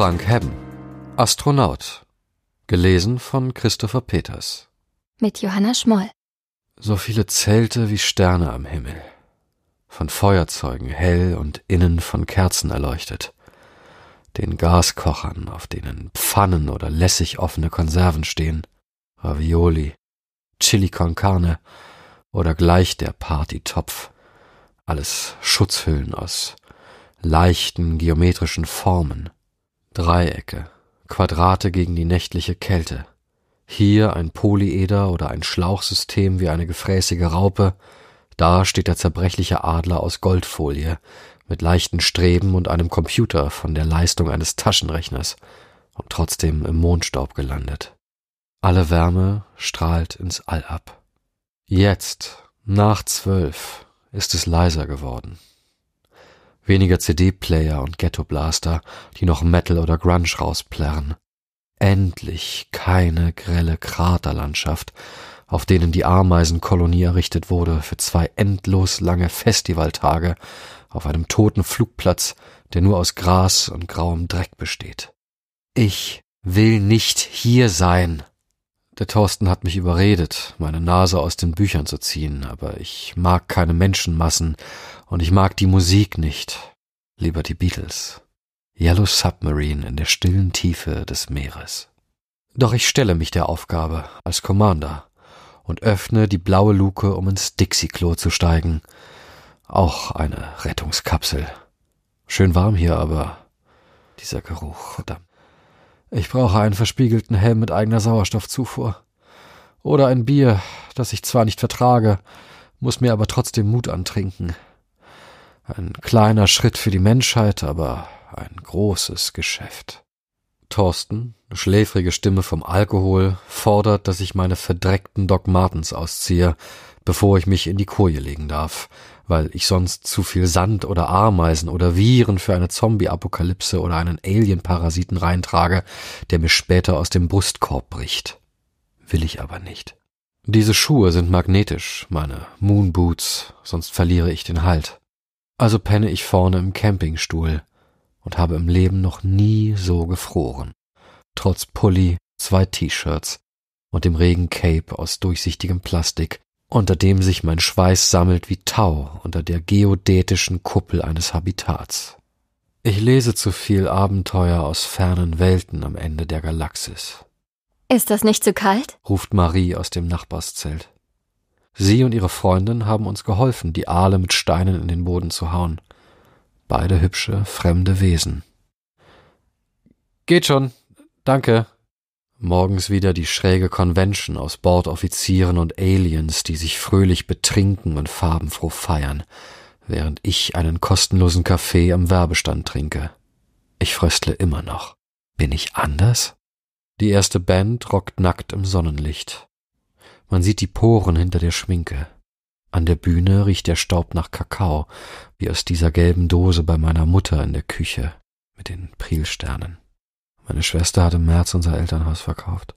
Frank Hebben Astronaut Gelesen von Christopher Peters. Mit Johanna Schmoll. So viele Zelte wie Sterne am Himmel von Feuerzeugen hell und innen von Kerzen erleuchtet, den Gaskochern, auf denen Pfannen oder lässig offene Konserven stehen, Ravioli, Chili con Carne oder gleich der Partytopf, alles Schutzhüllen aus leichten geometrischen Formen, Dreiecke, Quadrate gegen die nächtliche Kälte, hier ein Polyeder oder ein Schlauchsystem wie eine gefräßige Raupe, da steht der zerbrechliche Adler aus Goldfolie mit leichten Streben und einem Computer von der Leistung eines Taschenrechners und trotzdem im Mondstaub gelandet. Alle Wärme strahlt ins All ab. Jetzt, nach zwölf, ist es leiser geworden. Weniger CD-Player und Ghetto-Blaster, die noch Metal oder Grunge rausplärren. Endlich keine grelle Kraterlandschaft, auf denen die Ameisenkolonie errichtet wurde für zwei endlos lange Festivaltage auf einem toten Flugplatz, der nur aus Gras und grauem Dreck besteht. Ich will nicht hier sein. Der Thorsten hat mich überredet, meine Nase aus den Büchern zu ziehen, aber ich mag keine Menschenmassen und ich mag die Musik nicht. Lieber die Beatles. Yellow Submarine in der stillen Tiefe des Meeres. Doch ich stelle mich der Aufgabe als Commander und öffne die blaue Luke, um ins Dixie-Klo zu steigen. Auch eine Rettungskapsel. Schön warm hier, aber dieser Geruch, verdammt. Ich brauche einen verspiegelten Helm mit eigener Sauerstoffzufuhr. Oder ein Bier, das ich zwar nicht vertrage, muss mir aber trotzdem Mut antrinken. Ein kleiner Schritt für die Menschheit, aber ein großes Geschäft. Thorsten, schläfrige Stimme vom Alkohol, fordert, dass ich meine verdreckten Doc Martens ausziehe, bevor ich mich in die Koje legen darf, weil ich sonst zu viel Sand oder Ameisen oder Viren für eine Zombie-Apokalypse oder einen Alien-Parasiten reintrage, der mir später aus dem Brustkorb bricht. Will ich aber nicht. Diese Schuhe sind magnetisch, meine Moonboots, sonst verliere ich den Halt. Also penne ich vorne im Campingstuhl, und habe im Leben noch nie so gefroren. Trotz Pulli, zwei T-Shirts und dem Regencape aus durchsichtigem Plastik, unter dem sich mein Schweiß sammelt wie Tau unter der geodätischen Kuppel eines Habitats. Ich lese zu viel Abenteuer aus fernen Welten am Ende der Galaxis. Ist das nicht zu kalt? ruft Marie aus dem Nachbarszelt. Sie und ihre Freundin haben uns geholfen, die Aale mit Steinen in den Boden zu hauen beide hübsche, fremde Wesen. Geht schon, danke. Morgens wieder die schräge Convention aus Bordoffizieren und Aliens, die sich fröhlich betrinken und farbenfroh feiern, während ich einen kostenlosen Kaffee am Werbestand trinke. Ich fröstle immer noch. Bin ich anders? Die erste Band rockt nackt im Sonnenlicht. Man sieht die Poren hinter der Schminke. An der Bühne riecht der Staub nach Kakao, wie aus dieser gelben Dose bei meiner Mutter in der Küche mit den Prilsternen. Meine Schwester hat im März unser Elternhaus verkauft.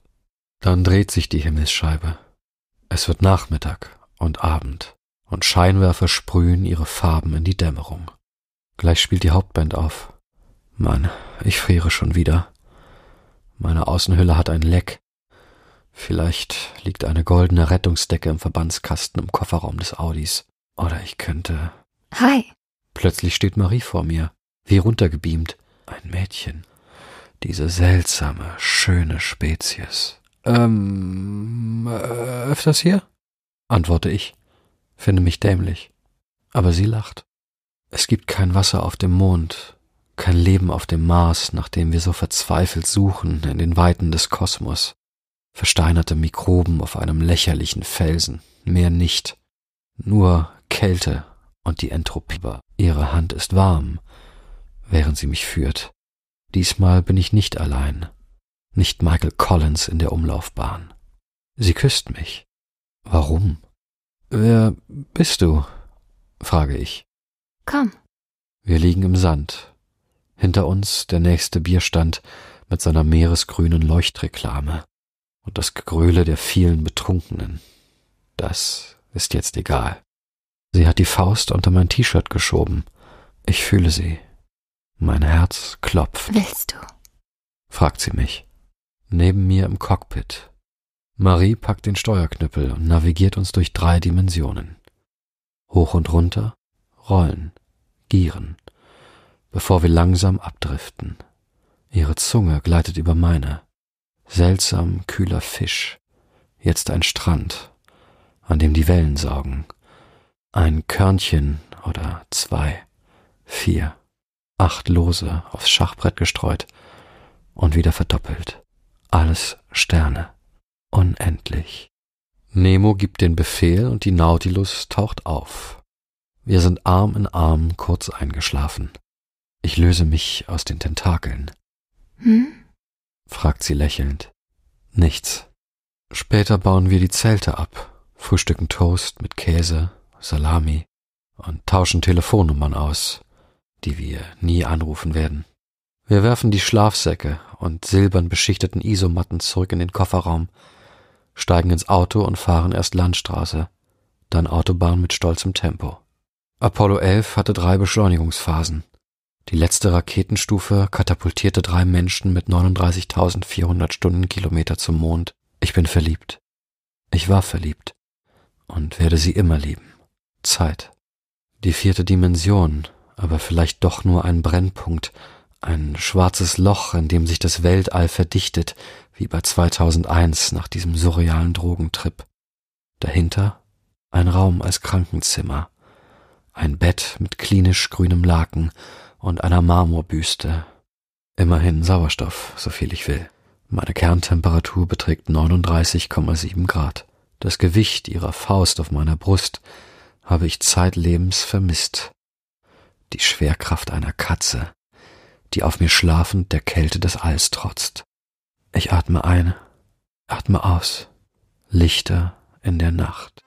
Dann dreht sich die Himmelsscheibe. Es wird Nachmittag und Abend und Scheinwerfer sprühen ihre Farben in die Dämmerung. Gleich spielt die Hauptband auf. Mann, ich friere schon wieder. Meine Außenhülle hat ein Leck. Vielleicht liegt eine goldene Rettungsdecke im Verbandskasten im Kofferraum des Audis. Oder ich könnte. Hi. Plötzlich steht Marie vor mir, wie runtergebeamt. Ein Mädchen. Diese seltsame, schöne Spezies. Ähm, äh, öfters hier? antworte ich, finde mich dämlich. Aber sie lacht. Es gibt kein Wasser auf dem Mond, kein Leben auf dem Mars, nach dem wir so verzweifelt suchen in den Weiten des Kosmos versteinerte Mikroben auf einem lächerlichen Felsen, mehr nicht, nur Kälte und die Entropie. Ihre Hand ist warm, während sie mich führt. Diesmal bin ich nicht allein, nicht Michael Collins in der Umlaufbahn. Sie küsst mich. Warum? Wer bist du? frage ich. Komm. Wir liegen im Sand. Hinter uns der nächste Bierstand mit seiner meeresgrünen Leuchtreklame und das Gegröle der vielen Betrunkenen. Das ist jetzt egal. Sie hat die Faust unter mein T-Shirt geschoben. Ich fühle sie. Mein Herz klopft. Willst du? fragt sie mich. Neben mir im Cockpit. Marie packt den Steuerknüppel und navigiert uns durch drei Dimensionen. Hoch und runter, rollen, gieren, bevor wir langsam abdriften. Ihre Zunge gleitet über meine. Seltsam kühler Fisch. Jetzt ein Strand, an dem die Wellen saugen. Ein Körnchen oder zwei, vier, acht Lose aufs Schachbrett gestreut und wieder verdoppelt. Alles Sterne. Unendlich. Nemo gibt den Befehl und die Nautilus taucht auf. Wir sind Arm in Arm kurz eingeschlafen. Ich löse mich aus den Tentakeln. Hm? Fragt sie lächelnd. Nichts. Später bauen wir die Zelte ab, frühstücken Toast mit Käse, Salami und tauschen Telefonnummern aus, die wir nie anrufen werden. Wir werfen die Schlafsäcke und silbern beschichteten Isomatten zurück in den Kofferraum, steigen ins Auto und fahren erst Landstraße, dann Autobahn mit stolzem Tempo. Apollo 11 hatte drei Beschleunigungsphasen. Die letzte Raketenstufe katapultierte drei Menschen mit 39.400 Stundenkilometer zum Mond. Ich bin verliebt. Ich war verliebt und werde sie immer lieben. Zeit. Die vierte Dimension, aber vielleicht doch nur ein Brennpunkt, ein schwarzes Loch, in dem sich das Weltall verdichtet, wie bei 2001 nach diesem surrealen Drogentrip. Dahinter ein Raum als Krankenzimmer, ein Bett mit klinisch grünem Laken und einer Marmorbüste. Immerhin Sauerstoff, so viel ich will. Meine Kerntemperatur beträgt 39,7 Grad. Das Gewicht ihrer Faust auf meiner Brust habe ich zeitlebens vermisst. Die Schwerkraft einer Katze, die auf mir schlafend der Kälte des Alls trotzt. Ich atme ein, atme aus, Lichter in der Nacht.